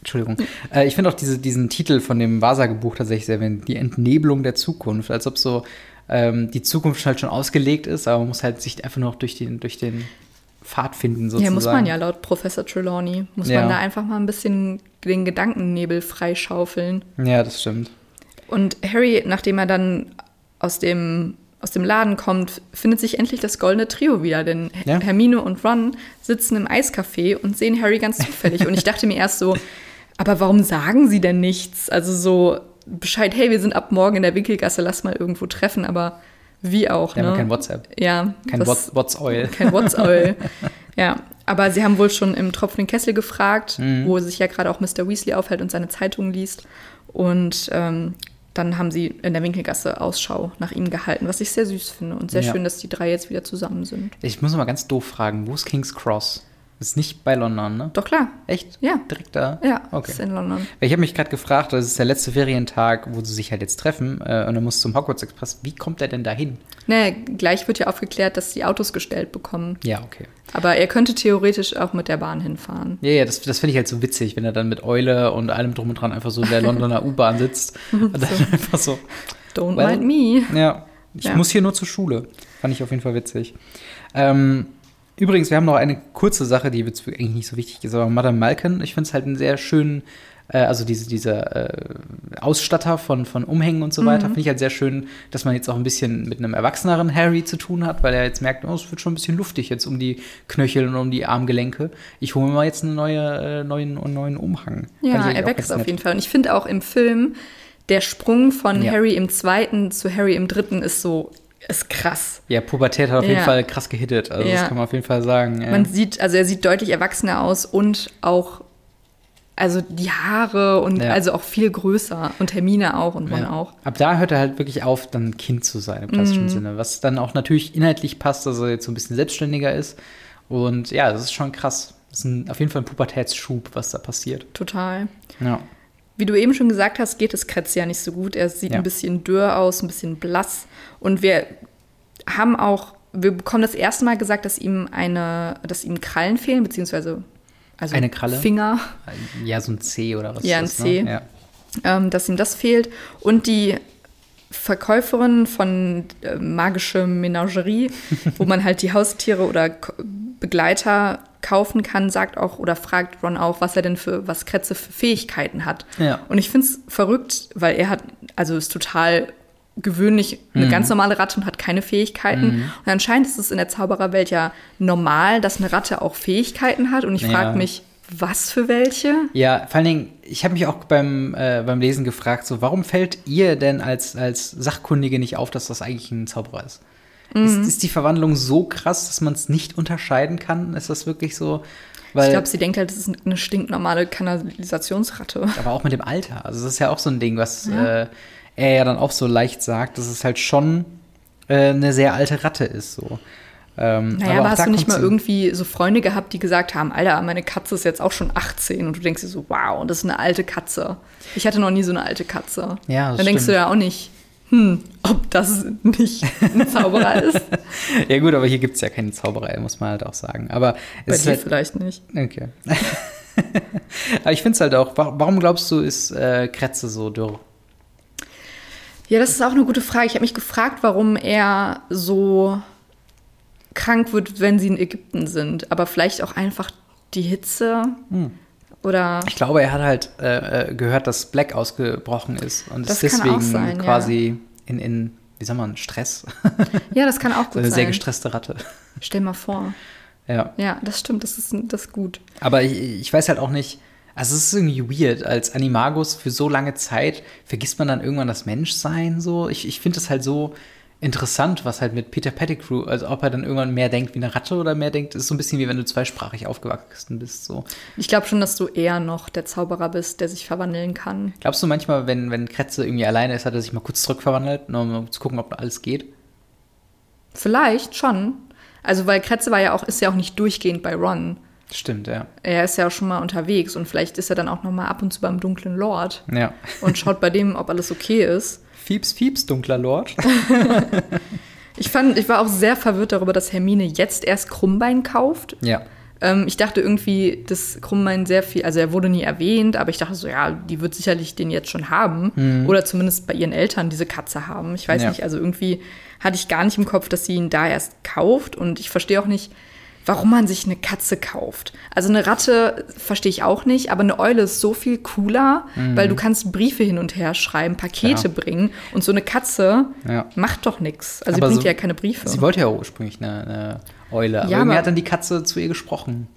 Entschuldigung, äh, ich finde auch diese, diesen Titel von dem Wahrsagebuch tatsächlich sehr, wenn die Entnebelung der Zukunft, als ob so ähm, die Zukunft halt schon ausgelegt ist, aber man muss halt sich einfach noch durch den, durch den Pfad finden sozusagen. Ja, muss man ja laut Professor Trelawney. Muss Ja. man da einfach mal ein bisschen den Gedankennebel freischaufeln. Ja, das stimmt. Und Harry, nachdem er dann aus dem, aus dem Laden kommt, findet sich endlich das goldene Trio wieder. Denn Ja. Hermine und Ron sitzen im Eiscafé und sehen Harry ganz zufällig. und ich dachte mir erst so, aber warum sagen sie denn nichts? Also so Bescheid, hey, wir sind ab morgen in der Winkelgasse, lass mal irgendwo treffen. Aber wie auch, Wir haben ne? kein WhatsApp, Ja, kein das- What's, What's Oil. kein WhatsApp. ja, aber sie haben wohl schon im tropfenden Kessel gefragt, Mhm. wo sich ja gerade auch Mr. Weasley aufhält und seine Zeitung liest. Und ähm, dann haben sie in der Winkelgasse Ausschau nach ihm gehalten, was ich sehr süß finde und sehr Ja. schön, dass die drei jetzt wieder zusammen sind. Ich muss mal ganz doof fragen, wo ist King's Cross? Ist nicht bei London, ne? Doch klar, Echt? Ja. Direkt da? ja, Okay. ist in London. Ich habe mich gerade gefragt, das ist der letzte Ferientag, wo sie sich halt jetzt treffen äh, und er muss zum Hogwarts Express. Wie kommt er denn dahin? Naja, gleich wird ja aufgeklärt, dass die Autos gestellt bekommen. Ja, okay. Aber er könnte theoretisch auch mit der Bahn hinfahren. Ja, ja, das, das finde ich halt so witzig, wenn er dann mit Eule und allem drum und dran einfach so in der Londoner U-Bahn sitzt und dann einfach so, Don't Well- mind me. ja, ich Ja. muss hier nur zur Schule. Fand ich auf jeden Fall witzig. Ähm, übrigens, wir haben noch eine kurze Sache, die jetzt eigentlich nicht so wichtig ist, aber Madame Malkin, ich finde es halt einen sehr schönen, äh, also diese, dieser äh, Ausstatter von, von Umhängen und so Mhm. weiter, finde ich halt sehr schön, dass man jetzt auch ein bisschen mit einem erwachseneren Harry zu tun hat, weil er jetzt merkt, oh, es wird schon ein bisschen luftig jetzt um die Knöchel und um die Armgelenke. Ich hole mir mal jetzt einen neue, äh, neuen, neuen Umhang. Ja, er wächst auf jeden Fall. Und ich finde auch im Film, der Sprung von Ja. Harry im zweiten zu Harry im dritten ist so, ist krass. Ja, Pubertät hat auf jeden Ja. Fall krass gehittet. Also Ja. das kann man auf jeden Fall sagen. Ja. Man sieht, also er sieht deutlich erwachsener aus und auch, also die Haare und also auch viel größer. Und Hermine auch und Ja. auch. Ab da hört er halt wirklich auf, dann Kind zu sein im klassischen Mhm. Sinne. Was dann auch natürlich inhaltlich passt, dass er jetzt so ein bisschen selbstständiger ist. Und ja, das ist schon krass. Das ist ein, auf jeden Fall ein Pubertätsschub, was da passiert. Total. Ja. Wie du eben schon gesagt hast, geht es Kretz ja nicht so gut. Er sieht Ja. ein bisschen dürr aus, ein bisschen blass. Und wir haben auch, wir bekommen das erste Mal gesagt, dass ihm eine, dass ihm Krallen fehlen, beziehungsweise also Eine Kralle? Finger, Ja, so ein C oder was Ja, ist ein das, C. Ne? Ja. ähm, dass ihm das fehlt. Und die Verkäuferin von äh, Magische Menagerie, wo man halt die Haustiere oder Begleiter kaufen kann, sagt auch oder fragt Ron auch, was er denn für, was Kretze für Fähigkeiten hat. Ja. Und ich finde es verrückt, weil er hat, also ist total gewöhnlich eine Mhm. ganz normale Ratte und hat keine Fähigkeiten. Und anscheinend ist es in der Zaubererwelt ja normal, dass eine Ratte auch Fähigkeiten hat. Und ich Ja. frage mich, was für welche? Ja, vor allen Dingen, ich habe mich auch beim, äh, beim Lesen gefragt, so, warum fällt ihr denn als, als Sachkundige nicht auf, dass das eigentlich ein Zauberer ist? Mhm. Ist, ist die Verwandlung so krass, dass man es nicht unterscheiden kann? Ist das wirklich so? Weil, ich glaube, sie denkt halt, das ist eine stinknormale Kanalisationsratte. aber auch mit dem Alter. Also das ist ja auch so ein Ding, was Ja. äh, er ja dann auch so leicht sagt, dass es halt schon äh, eine sehr alte Ratte ist. So. Ähm, Naja, aber auch hast du nicht mal irgendwie so Freunde gehabt, die gesagt haben, Alter, meine Katze ist jetzt auch schon 18 und du denkst dir so, wow, das ist eine alte Katze. Ich hatte noch nie so eine alte Katze. Ja, das Dann denkst du stimmt. ja auch nicht, hm, ob das nicht ein Zauberer ist. Ja gut, aber hier gibt es ja keine Zauberei, muss man halt auch sagen. Aber Bei es ist dir halt, vielleicht nicht. Okay. Aber ich finde es halt auch, wa- warum glaubst du, ist äh, Kretze so dürr? Ja, das ist auch eine gute Frage. Ich habe mich gefragt, warum er so krank wird, wenn sie in Ägypten sind. Aber vielleicht auch einfach die Hitze Hm. Oder Ich glaube, er hat halt äh, äh, gehört, dass Black ausgebrochen ist und ist deswegen sein, ja. quasi in, in, wie sagt man, Stress. ja, das kann auch so gut eine sehr sein. gestresste Ratte. Stell mal vor. Ja. Ja, das stimmt, das ist, das ist gut. Aber ich, ich weiß halt auch nicht, also es ist irgendwie weird, als Animagus für so lange Zeit vergisst man dann irgendwann das Menschsein so. Ich, ich finde das halt so interessant, was halt mit Peter Pettigrew, also ob er dann irgendwann mehr denkt wie eine Ratte oder mehr denkt, ist so ein bisschen wie wenn du zweisprachig aufgewachsen bist. So. Ich glaube schon, dass du eher noch der Zauberer bist, der sich verwandeln kann. Glaubst du manchmal, wenn, wenn Kretze irgendwie alleine ist, hat er sich mal kurz zurückverwandelt, nur um zu gucken, ob alles geht? Vielleicht schon. Also, weil Kretze war ja auch, ist ja auch nicht durchgehend bei Ron. Stimmt, ja. Er ist ja auch schon mal unterwegs und vielleicht ist er dann auch noch mal ab und zu beim dunklen Lord Ja. und schaut bei dem, ob alles okay ist. Fieps, Fieps, dunkler Lord. Ich fand, ich war auch sehr verwirrt darüber, dass Hermine jetzt erst Krummbein kauft. ja. Ähm, ich dachte irgendwie, dass Krummbein sehr viel, also er wurde nie erwähnt, aber ich dachte so, ja, die wird sicherlich den jetzt schon haben. Oder zumindest bei ihren Eltern diese Katze haben. Ich weiß Ja. nicht, also irgendwie hatte ich gar nicht im Kopf, dass sie ihn da erst kauft. Und ich verstehe auch nicht, warum man sich eine Katze kauft. Also eine Ratte verstehe ich auch nicht, aber eine Eule ist so viel cooler, weil du kannst Briefe hin und her schreiben, Pakete Ja. bringen. Und so eine Katze Ja. macht doch nichts. Also sie Aber bringt so- ja keine Briefe. Sie wollte ja ursprünglich eine, eine Eule, aber Ja, irgendwie aber- hat dann die Katze zu ihr gesprochen.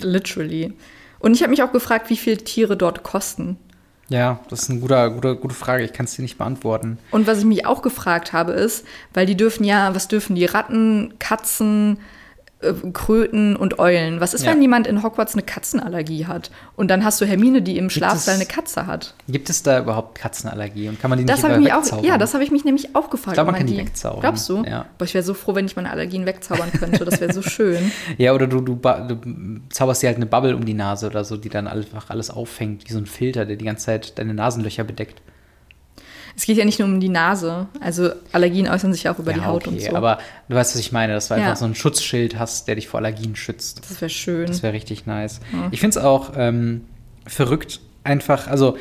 Literally. Und ich habe mich auch gefragt, wie viel Tiere dort kosten. Ja, das ist eine gute, gute, gute Frage. Ich kann es dir nicht beantworten. Und was ich mich auch gefragt habe, ist, weil die dürfen ja, was dürfen die? Ratten, Katzen, äh, Kröten und Eulen. Was ist, Ja. wenn jemand in Hogwarts eine Katzenallergie hat? Und dann hast du Hermine, die im Schlafsaal es- eine Katze hat. Gibt es da überhaupt Katzenallergie und kann man die Das nicht ich mich auch, wegzaubern? ja, das habe ich mich nämlich auch gefragt. Ich glaube, man kann die wegzaubern. Glaubst du? Ja. Boah, ich wäre so froh, wenn ich meine Allergien wegzaubern könnte. Das wäre so schön. Ja, oder du, du, du zauberst dir halt eine Bubble um die Nase oder so, die dann einfach alles auffängt, wie so ein Filter, der die ganze Zeit deine Nasenlöcher bedeckt. Es geht ja nicht nur um die Nase. Also Allergien äußern sich ja auch über die ja, Haut okay, und so. aber du weißt, was ich meine, dass du Ja. einfach so ein Schutzschild hast, der dich vor Allergien schützt. das wäre schön. Das wäre richtig nice. Ich finde es auch ähm, verrückt, einfach, also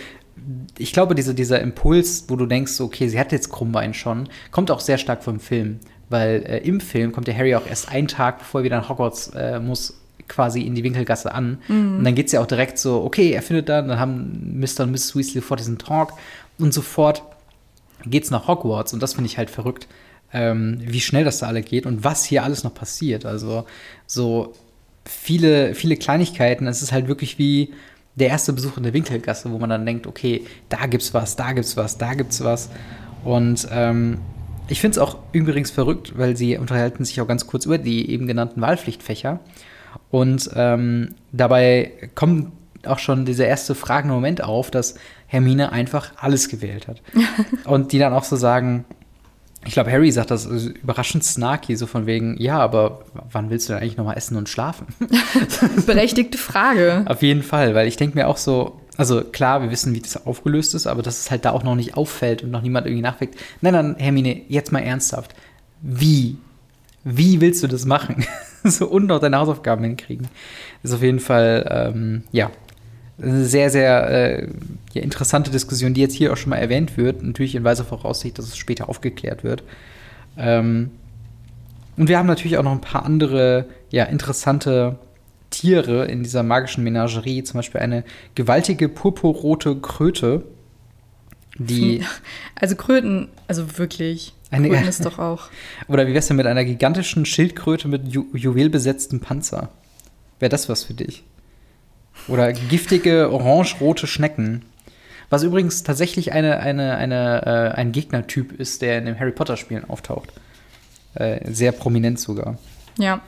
ich glaube, diese, dieser Impuls, wo du denkst, okay, sie hat jetzt Krummbein schon, kommt auch sehr stark vom Film. Weil äh, im Film kommt der Harry auch erst einen Tag, bevor er wieder nach Hogwarts äh, muss, quasi in die Winkelgasse an. Und dann geht es ja auch direkt so, okay, er findet da, dann haben Mr. und Mrs. Weasley sofort diesen Talk und sofort geht's nach Hogwarts. Und das finde ich halt verrückt, ähm, wie schnell das da alle geht und was hier alles noch passiert. Also so viele, viele Kleinigkeiten. Es ist halt wirklich wie der erste Besuch in der Winkelgasse, wo man dann denkt, okay, da gibt's was, da gibt's was, da gibt's was. Und ähm, ich finde es auch übrigens verrückt, weil sie unterhalten sich auch ganz kurz über die eben genannten Wahlpflichtfächer. Und ähm, dabei kommt auch schon dieser erste fragende Moment auf, dass Hermine einfach alles gewählt hat. Und die dann auch so sagen, ich glaube, Harry sagt das überraschend snarky, so von wegen, ja, aber wann willst du denn eigentlich nochmal essen und schlafen? Berechtigte Frage. Auf jeden Fall, weil ich denke mir auch so, also klar, wir wissen, wie das aufgelöst ist, aber dass es halt da auch noch nicht auffällt und noch niemand irgendwie nachfragt. Nein, nein, Hermine, jetzt mal ernsthaft. Wie? Wie willst du das machen? so und noch deine Hausaufgaben hinkriegen. Ist auf jeden Fall, ähm, ja, eine sehr, sehr äh, ja, interessante Diskussion, die jetzt hier auch schon mal erwähnt wird. Natürlich in weiser Voraussicht, dass es später aufgeklärt wird. Ähm, und wir haben natürlich auch noch ein paar andere, ja, interessante Tiere in dieser magischen Menagerie. Zum Beispiel eine gewaltige purpurrote Kröte, die, Also Kröten, also wirklich. Eine- Kröten ist doch auch. oder wie wär's denn mit einer gigantischen Schildkröte mit Ju juwelbesetztem Panzer? Wäre das was für dich? Oder giftige orange-rote Schnecken. Was übrigens tatsächlich eine, eine, eine, äh, ein Gegnertyp ist, der in den Harry Potter-Spielen auftaucht. Äh, sehr prominent sogar. Ja.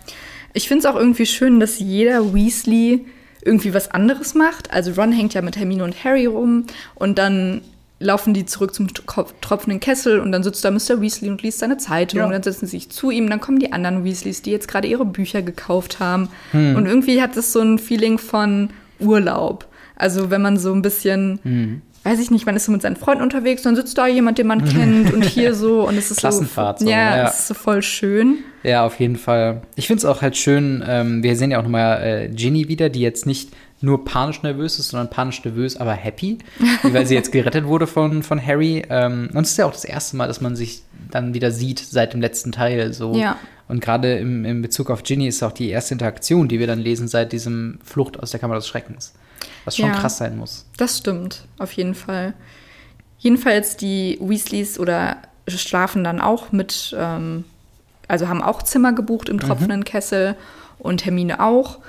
Ich finde es auch irgendwie schön, dass jeder Weasley irgendwie was anderes macht. Also Ron hängt ja mit Hermine und Harry rum und dann laufen die zurück zum tro- tropfenden Kessel und dann sitzt da Mr. Weasley und liest seine Zeitung Ja. und dann setzen sie sich zu ihm, dann kommen die anderen Weasleys, die jetzt gerade ihre Bücher gekauft haben Hm. und irgendwie hat es so ein Feeling von Urlaub. Also wenn man so ein bisschen, Hm. weiß ich nicht, man ist so mit seinen Freunden unterwegs, dann sitzt da jemand, den man kennt und hier so und es ist Klassenfahrt so, so, ja, ja. es ist so voll schön. Ja, auf jeden Fall. Ich finde es auch halt schön, ähm, wir sehen ja auch nochmal äh, Ginny wieder, die jetzt nicht nur panisch nervös ist, sondern panisch nervös, aber happy, weil sie jetzt gerettet wurde von, von Harry. Ähm, und es ist ja auch das erste Mal, dass man sich dann wieder sieht seit dem letzten Teil. So. Ja. Und gerade im, im Bezug auf Ginny ist auch die erste Interaktion, die wir dann lesen seit diesem Flucht aus der Kammer des Schreckens. Was schon Ja. krass sein muss. Das stimmt, auf jeden Fall. Jedenfalls die Weasleys oder schlafen dann auch mit, ähm, also haben auch Zimmer gebucht im tropfenden Kessel und Hermine auch.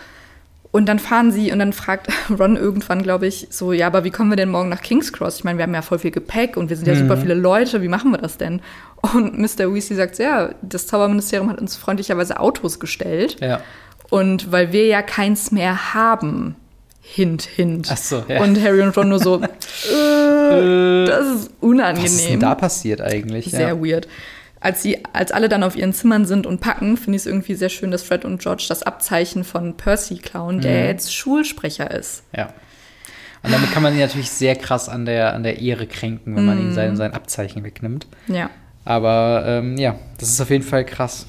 Und dann fahren sie und dann fragt Ron irgendwann, glaube ich, so, ja, aber wie kommen wir denn morgen nach King's Cross? Ich meine, wir haben ja voll viel Gepäck und wir sind ja super viele Leute, wie machen wir das denn? Und Mr. Weasley sagt, ja, das Zauberministerium hat uns freundlicherweise Autos gestellt. Ja. Und weil wir ja keins mehr haben, hint, hint. Ach so, ja. Und Harry und Ron nur so, äh, das ist unangenehm. Was ist denn da passiert eigentlich? Sehr ja. weird. Als, sie, als alle dann auf ihren Zimmern sind und packen, finde ich es irgendwie sehr schön, dass Fred und George das Abzeichen von Percy klauen, der Mhm. jetzt Schulsprecher ist. Ja. Und damit kann man ihn natürlich sehr krass an der, an der Ehre kränken, wenn man Mhm. ihm sein, sein Abzeichen wegnimmt. Ja. Aber ähm, ja, das ist auf jeden Fall krass.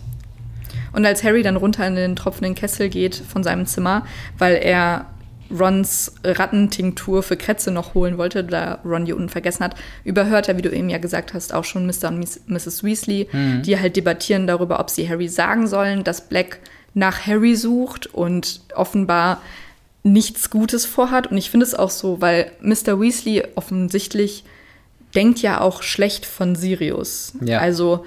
Und als Harry dann runter in den tropfenden Kessel geht von seinem Zimmer, weil er Rons Rattentinktur für Kretze noch holen wollte, da Ron die unten vergessen hat, überhört er, wie du eben ja gesagt hast, auch schon Mr. und Mrs. Weasley, die halt debattieren darüber, ob sie Harry sagen sollen, dass Black nach Harry sucht und offenbar nichts Gutes vorhat. Und ich finde es auch so, weil Mr. Weasley offensichtlich denkt ja auch schlecht von Sirius. Ja. Also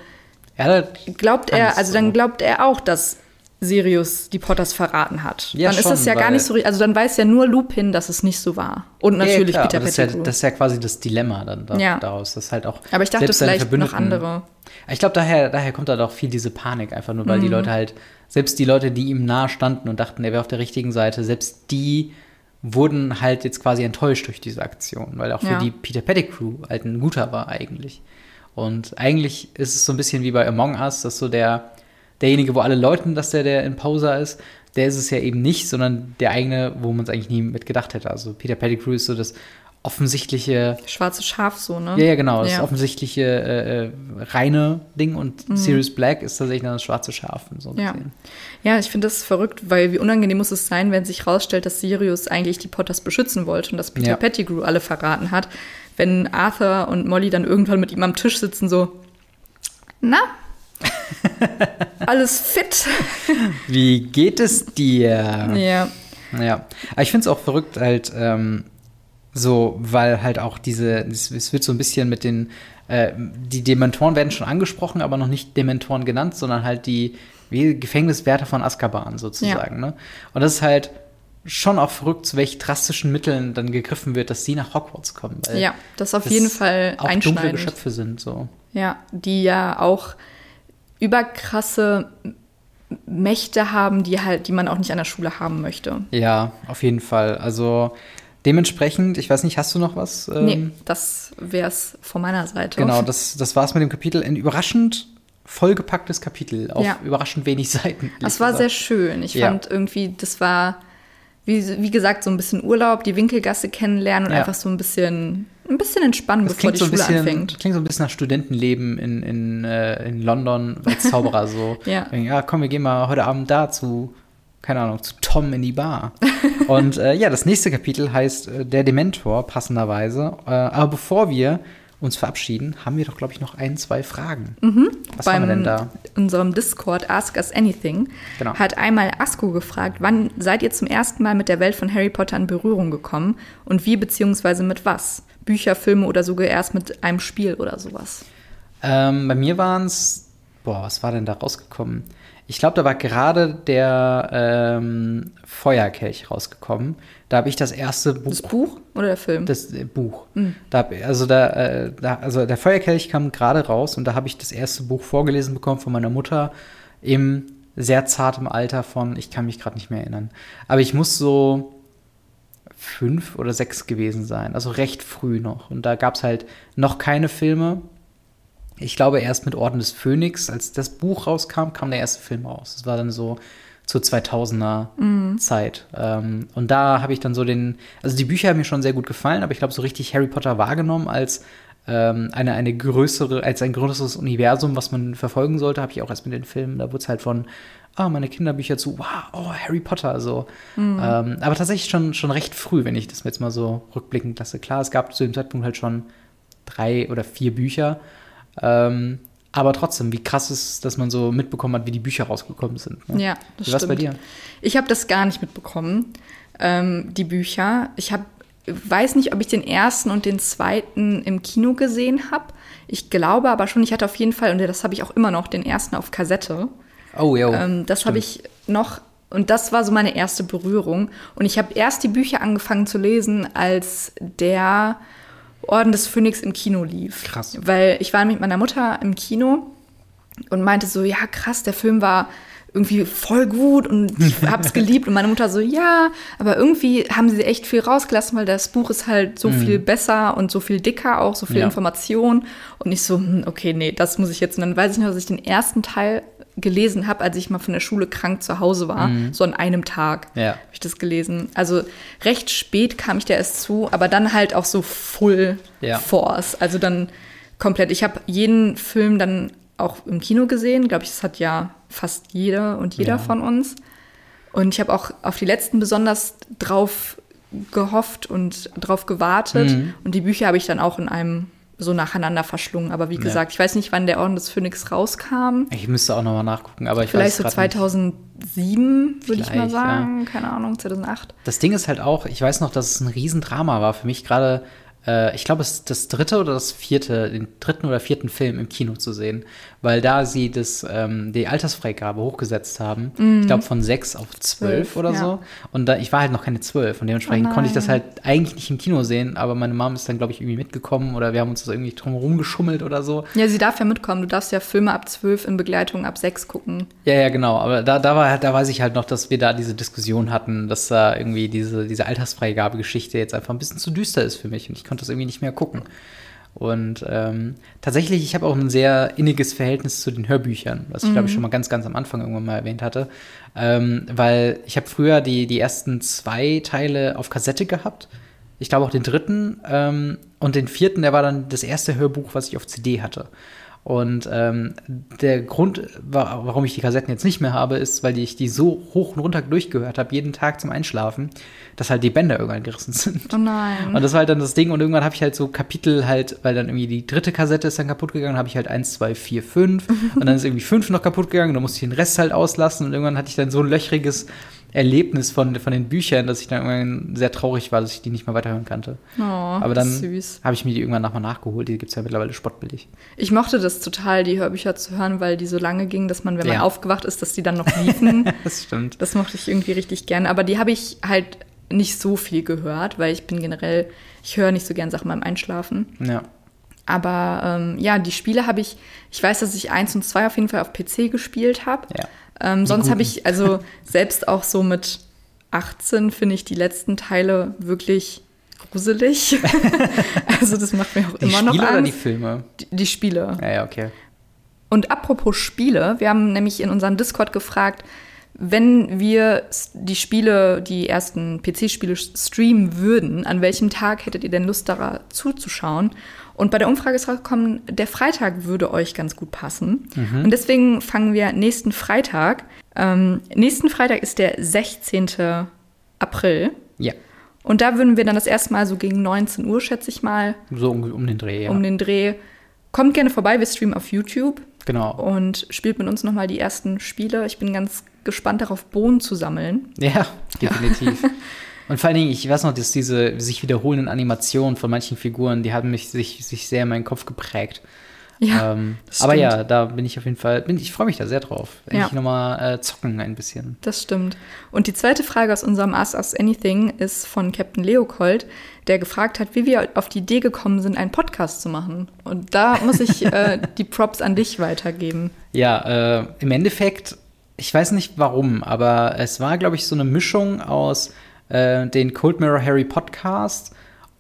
Er hat glaubt er, also dann glaubt er auch, dass Sirius die Potters verraten hat. Ja, dann ist schon, es ja gar nicht so, ri- also dann weiß ja nur Lupin, dass es nicht so war. Und Ja, natürlich klar, Peter das ist, ja, Pettigrew. das ist ja quasi das Dilemma dann da, Ja. daraus. Das halt auch aber ich dachte vielleicht noch andere. Ich glaube, daher, daher kommt da doch viel diese Panik, einfach nur, weil Mhm. die Leute halt, selbst die Leute, die ihm nahe standen und dachten, er wäre auf der richtigen Seite, selbst die wurden halt jetzt quasi enttäuscht durch diese Aktion, weil auch für Ja. die Peter Pettigrew halt ein guter war eigentlich. Und eigentlich ist es so ein bisschen wie bei Among Us, dass so der, derjenige, wo alle leuten, dass der der Imposer ist, der ist es ja eben nicht, sondern der eigene, wo man es eigentlich nie mit gedacht hätte. Also Peter Pettigrew ist so das offensichtliche Schwarze Schaf so, ne? ja, ja, genau. Das Ja. offensichtliche äh, äh, reine Ding und Sirius Black ist tatsächlich dann das schwarze Schaf. So Mhm. Ja. gesehen. Ja, ich finde das verrückt, weil wie unangenehm muss es sein, wenn sich rausstellt, dass Sirius eigentlich die Potters beschützen wollte und dass Peter Ja. Pettigrew alle verraten hat. Wenn Arthur und Molly dann irgendwann mit ihm am Tisch sitzen, so, na, alles fit? Wie geht es dir? ja. Ja. Aber ich finde es auch verrückt, halt ähm, so, weil halt auch diese, es, wird so ein bisschen mit den, äh, die Dementoren werden schon angesprochen, aber noch nicht Dementoren genannt, sondern halt die Gefängniswärter von Azkaban sozusagen. Ne? Und das ist halt schon auch verrückt, zu welchen drastischen Mitteln dann gegriffen wird, dass sie nach Hogwarts kommen. Ja, das auf das jeden Fall auch dunkle. Geschöpfe sind. So. Ja, die ja auch überkrasse Mächte haben, die halt, die man auch nicht an der Schule haben möchte. Ja, auf jeden Fall. Also dementsprechend, ich weiß nicht, hast du noch was? Ähm, nee, das wäre es von meiner Seite. Genau, das, das war es mit dem Kapitel. Ein überraschend vollgepacktes Kapitel auf Ja. überraschend wenig Seiten. Das war gesagt. sehr schön. Ich Ja. fand irgendwie, das war, wie, wie gesagt, so ein bisschen Urlaub, die Winkelgasse kennenlernen und Ja. einfach so ein bisschen, ein bisschen entspannen, Das bevor die so, Schule bisschen, anfängt. klingt so ein bisschen nach Studentenleben in, in, äh, in London als Zauberer. so, Ja. ja, komm, wir gehen mal heute Abend da zu, keine Ahnung, zu Tom in die Bar. Und äh, ja, das nächste Kapitel heißt äh, Der Dementor, passenderweise. Äh, aber bevor wir uns verabschieden, haben wir doch, glaube ich, noch ein, zwei Fragen. Was haben wir denn da? unserem Discord Ask Us Anything Genau. hat einmal Asko gefragt, wann seid ihr zum ersten Mal mit der Welt von Harry Potter in Berührung gekommen und wie beziehungsweise mit was? Bücher, Filme oder sogar erst mit einem Spiel oder sowas? Ähm, bei mir waren es, boah, was war denn da rausgekommen? Ich glaube, da war gerade der ähm, Feuerkelch rausgekommen. Da habe ich das erste Buch. Das Buch oder der Film? Das äh, Buch. Da, hab- also, da, äh, da, also der Feuerkelch kam gerade raus und da habe ich das erste Buch vorgelesen bekommen von meiner Mutter im sehr zartem Alter von, ich kann mich gerade nicht mehr erinnern. Aber ich muss so fünf oder sechs gewesen sein, also recht früh noch. Und da gab es halt noch keine Filme. Ich glaube, erst mit Orden des Phönix, als das Buch rauskam, kam der erste Film raus. Das war dann so zur 2000er Zeit. Ähm, und da habe ich dann so den, also die Bücher haben mir schon sehr gut gefallen, aber ich glaube, so richtig Harry Potter wahrgenommen als ähm, eine, eine größere, als ein größeres Universum, was man verfolgen sollte, habe ich auch erst mit den Filmen. Da wurde es halt von, ah, meine Kinderbücher zu, wow, oh, Harry Potter, so. Ähm, aber tatsächlich schon, schon recht früh, wenn ich das jetzt mal so rückblickend lasse. Klar, es gab zu dem Zeitpunkt halt schon drei oder vier Bücher. Ähm, aber trotzdem, wie krass ist es, dass man so mitbekommen hat, wie die Bücher rausgekommen sind. Ne? Ja, das Wie war's bei stimmt. dir? Ich habe das gar nicht mitbekommen, ähm, die Bücher. Ich hab, weiß nicht, ob ich den ersten und den zweiten im Kino gesehen habe. Ich glaube aber schon, ich hatte auf jeden Fall, und das habe ich auch immer noch, den ersten auf Kassette. Oh, ja. Ähm, das habe ich noch, und das war so meine erste Berührung. Und ich habe erst die Bücher angefangen zu lesen, als der Orden des Phönix im Kino lief. Krass. Weil ich war mit meiner Mutter im Kino und meinte so, ja krass, der Film war irgendwie voll gut und ich hab's geliebt. Und meine Mutter so, ja, aber irgendwie haben sie echt viel rausgelassen, weil das Buch ist halt so viel besser und so viel dicker auch, so viel Ja. Information. Und ich so, hm, okay, nee, das muss ich jetzt. Und dann weiß ich noch, dass ich den ersten Teil gelesen habe, als ich mal von der Schule krank zu Hause war, so an einem Tag Ja. habe ich das gelesen. Also recht spät kam ich da erst zu, aber dann halt auch so full Ja. force. Also dann komplett. Ich habe jeden Film dann auch im Kino gesehen. Glaube ich, das hat ja fast jeder und jeder Ja. von uns. Und ich habe auch auf die letzten besonders drauf gehofft und drauf gewartet. Mhm. Und die Bücher habe ich dann auch in einem so nacheinander verschlungen. Aber wie gesagt, ich weiß nicht, wann der Orden des Phönix rauskam. Ich müsste auch nochmal nachgucken, aber ich Vielleicht weiß so grad nicht. 2007, würde ich mal sagen. Keine Ahnung, 2008. Das Ding ist halt auch, ich weiß noch, dass es ein Riesendrama war für mich gerade. Äh, ich glaube, es ist das dritte oder das vierte, den dritten oder vierten Film im Kino zu sehen, weil da sie das, ähm, die Altersfreigabe hochgesetzt haben. Ich glaube von sechs auf zwölf Zwölf, oder ja. so. Und da, ich war halt noch keine zwölf und dementsprechend Oh konnte ich das halt eigentlich nicht im Kino sehen, aber meine Mom ist dann, glaube ich, irgendwie mitgekommen oder wir haben uns das irgendwie drumherum geschummelt oder so. Ja, sie darf ja mitkommen. Du darfst ja Filme ab 12 in Begleitung ab 6 gucken. Ja, ja, genau. Aber da, da, war, da weiß ich halt noch, dass wir da diese Diskussion hatten, dass da irgendwie diese, diese Altersfreigabegeschichte jetzt einfach ein bisschen zu düster ist für mich und ich konnte das irgendwie nicht mehr gucken. Und ähm, tatsächlich, ich habe auch ein sehr inniges Verhältnis zu den Hörbüchern, was ich glaube ich schon mal ganz, ganz am Anfang irgendwann mal erwähnt hatte. Ähm, weil ich habe früher die, die ersten zwei Teile auf Kassette gehabt. Ich glaube auch den dritten ähm, und den vierten, der war dann das erste Hörbuch, was ich auf CD hatte. Und ähm, der Grund, wa warum ich die Kassetten jetzt nicht mehr habe, ist, weil ich die so hoch und runter durchgehört habe, jeden Tag zum Einschlafen, dass halt die Bänder irgendwann gerissen sind. Oh nein. Und das war halt dann das Ding. Und irgendwann habe ich halt so Kapitel halt, weil dann irgendwie die dritte Kassette ist dann kaputt gegangen, habe ich halt eins, zwei, vier, fünf. und dann ist irgendwie fünf noch kaputt gegangen. Dann musste ich den Rest halt auslassen. Und irgendwann hatte ich dann so ein löchriges Erlebnis von, von den Büchern, dass ich dann irgendwann sehr traurig war, dass ich die nicht mehr weiterhören kannte. oh, Aber dann habe ich mir die irgendwann nochmal nachgeholt. Die gibt es ja mittlerweile spottbillig. Ich mochte das total, die Hörbücher zu hören, weil die so lange gingen, dass man, wenn man Ja. aufgewacht ist, dass die dann noch liefen. Das stimmt. das mochte ich irgendwie richtig gern. Aber die habe ich halt nicht so viel gehört, weil ich bin generell, ich höre nicht so gern Sachen beim Einschlafen. Ja. Aber ähm, ja, die Spiele habe ich, ich weiß, dass ich eins und zwei auf jeden Fall auf PC gespielt habe. Ja. Ähm, sonst habe ich, also selbst auch so mit 18 finde ich die letzten Teile wirklich gruselig. also das macht mir auch Die immer noch Spiele oder die Angst. Filme? Die, die Spiele. Ja, ja, okay. Und apropos Spiele, wir haben nämlich in unserem Discord gefragt, wenn wir die Spiele, die ersten PC-Spiele streamen würden, an welchem Tag hättet ihr denn Lust daran zuzuschauen? Und bei der Umfrage ist rausgekommen, der Freitag würde euch ganz gut passen. Und deswegen fangen wir nächsten Freitag. Ähm, nächsten Freitag ist der 16. April. Ja. Und da würden wir dann das erste Mal so gegen 19 Uhr, schätze ich mal, So um, um den Dreh, ja. um den Dreh. Kommt gerne vorbei, wir streamen auf YouTube genau. und spielt mit uns nochmal die ersten Spiele. Ich bin ganz gespannt darauf, Bohnen zu sammeln. Ja, definitiv. Und vor allen Dingen, ich weiß noch, dass diese sich wiederholenden Animationen von manchen Figuren, die haben mich sich, sich sehr in meinen Kopf geprägt. Ja, ähm, aber ja, da bin ich auf jeden Fall, bin, ich freue mich da sehr drauf. Endlich Ja. nochmal äh, zocken ein bisschen. Das stimmt. Und die zweite Frage aus unserem Ask Us Anything ist von Captain Leopold, der gefragt hat, wie wir auf die Idee gekommen sind, einen Podcast zu machen. Und da muss ich äh, die Props an dich weitergeben. Ja, äh, im Endeffekt, ich weiß nicht warum, aber es war, glaube ich, so eine Mischung aus äh, den Cold Mirror Harry Podcast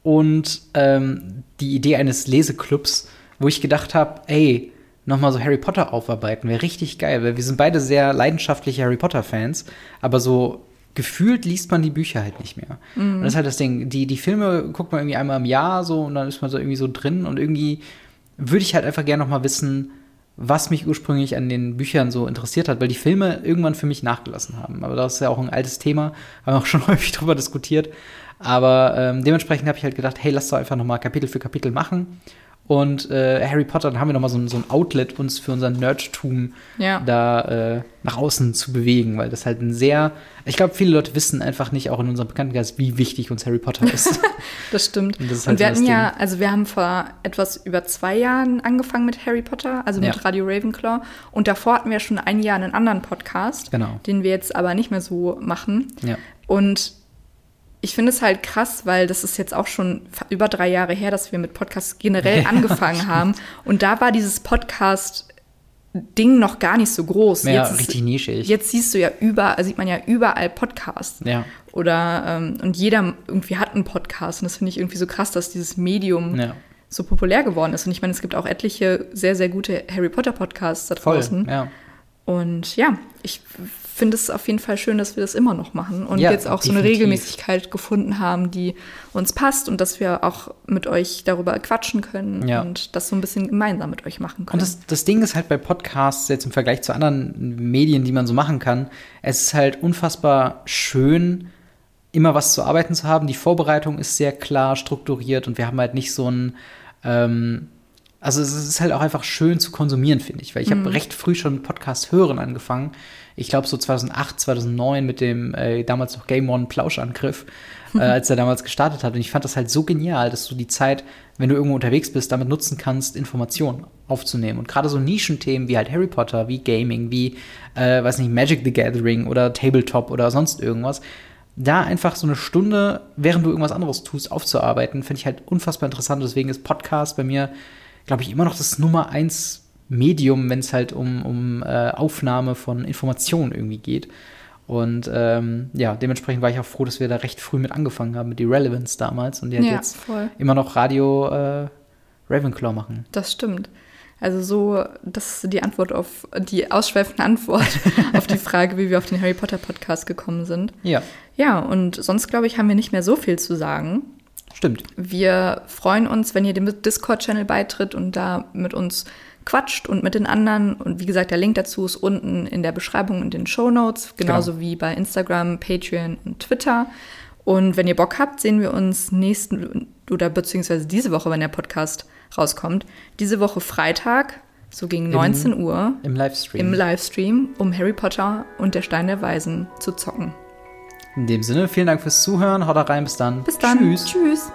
und ähm, die Idee eines Leseclubs, wo ich gedacht habe, ey, nochmal so Harry Potter aufarbeiten, wäre richtig geil, weil wir sind beide sehr leidenschaftliche Harry Potter-Fans, aber so gefühlt liest man die Bücher halt nicht mehr. Und das ist halt das Ding, die, die Filme guckt man irgendwie einmal im Jahr so und dann ist man so irgendwie so drin und irgendwie würde ich halt einfach gerne noch mal wissen, was mich ursprünglich an den Büchern so interessiert hat, weil die Filme irgendwann für mich nachgelassen haben. Aber das ist ja auch ein altes Thema, haben wir auch schon häufig drüber diskutiert. Aber ähm, dementsprechend habe ich halt gedacht, hey, lass doch einfach noch mal Kapitel für Kapitel machen. Und äh, Harry Potter, dann haben wir noch mal so, ein- so ein Outlet, uns für unser Nerdtum Ja. da äh, nach außen zu bewegen, weil das halt ein sehr, ich glaube, viele Leute wissen einfach nicht, auch in unserem Bekanntenkreis, wie wichtig uns Harry Potter ist. Das stimmt. Und das ist Und halt wir so hatten ja, also wir haben vor etwas über zwei Jahren angefangen mit Harry Potter, also mit Ja. Radio Ravenclaw. Und davor hatten wir schon ein Jahr einen anderen Podcast, Genau. den wir jetzt aber nicht mehr so machen. ja. Und ich finde es halt krass, weil das ist jetzt auch schon über drei Jahre her, dass wir mit Podcasts generell Ja, angefangen haben. Und da war dieses Podcast-Ding noch gar nicht so groß. Ja, jetzt ist- richtig nischig. Jetzt siehst du ja überall, sieht man ja überall Podcasts. Ja. Oder ähm, und jeder irgendwie hat einen Podcast. Und das finde ich irgendwie so krass, dass dieses Medium Ja. so populär geworden ist. Und ich meine, es gibt auch etliche sehr, sehr gute Harry Potter Podcasts da Voll. draußen. Ja. Und ja, ich finde es auf jeden Fall schön, dass wir das immer noch machen und Ja, jetzt auch so eine. Regelmäßigkeit gefunden haben, die uns passt und dass wir auch mit euch darüber quatschen können Ja. und das so ein bisschen gemeinsam mit euch machen können. Und das, das Ding ist halt bei Podcasts jetzt im Vergleich zu anderen Medien, die man so machen kann, es ist halt unfassbar schön, immer was zu arbeiten zu haben. Die Vorbereitung ist sehr klar strukturiert und wir haben halt nicht so ein, ähm, also es ist halt auch einfach schön zu konsumieren, finde ich, weil ich habe recht früh schon mit Podcast hören angefangen. Ich glaube so 2008, 2009 mit dem äh, damals noch Game One Plauschangriff, äh, als er damals gestartet hat. Und ich fand das halt so genial, dass du die Zeit, wenn du irgendwo unterwegs bist, damit nutzen kannst, Informationen aufzunehmen. Und gerade so Nischenthemen wie halt Harry Potter, wie Gaming, wie, äh, weiß nicht, Magic the Gathering oder Tabletop oder sonst irgendwas, da einfach so eine Stunde, während du irgendwas anderes tust, aufzuarbeiten, finde ich halt unfassbar interessant. Deswegen ist Podcast bei mir, glaube ich, immer noch das Nummer eins Medium, wenn es halt um, um äh, Aufnahme von Informationen irgendwie geht. Und ähm, ja, dementsprechend war ich auch froh, dass wir da recht früh mit angefangen haben, mit die Relevance damals und die halt Ja, jetzt voll. immer noch Radio äh, Ravenclaw machen. Das stimmt. Also so, das ist die Antwort auf die ausschweifende Antwort auf die Frage, wie wir auf den Harry Potter Podcast gekommen sind. Ja, Ja, und sonst glaube ich, haben wir nicht mehr so viel zu sagen. stimmt. Wir freuen uns, wenn ihr dem Discord-Channel beitritt und da mit uns quatscht und mit den anderen. Und wie gesagt, der Link dazu ist unten in der Beschreibung und den Show Notes, genauso Genau. wie bei Instagram, Patreon und Twitter. Und wenn ihr Bock habt, sehen wir uns nächsten oder beziehungsweise diese Woche, wenn der Podcast rauskommt, diese Woche Freitag, so gegen 19 Uhr, Im Livestream. im Livestream, um Harry Potter und der Stein der Weisen zu zocken. In dem Sinne, vielen Dank fürs Zuhören. Haut rein, bis dann. Bis dann. Tschüss. Tschüss.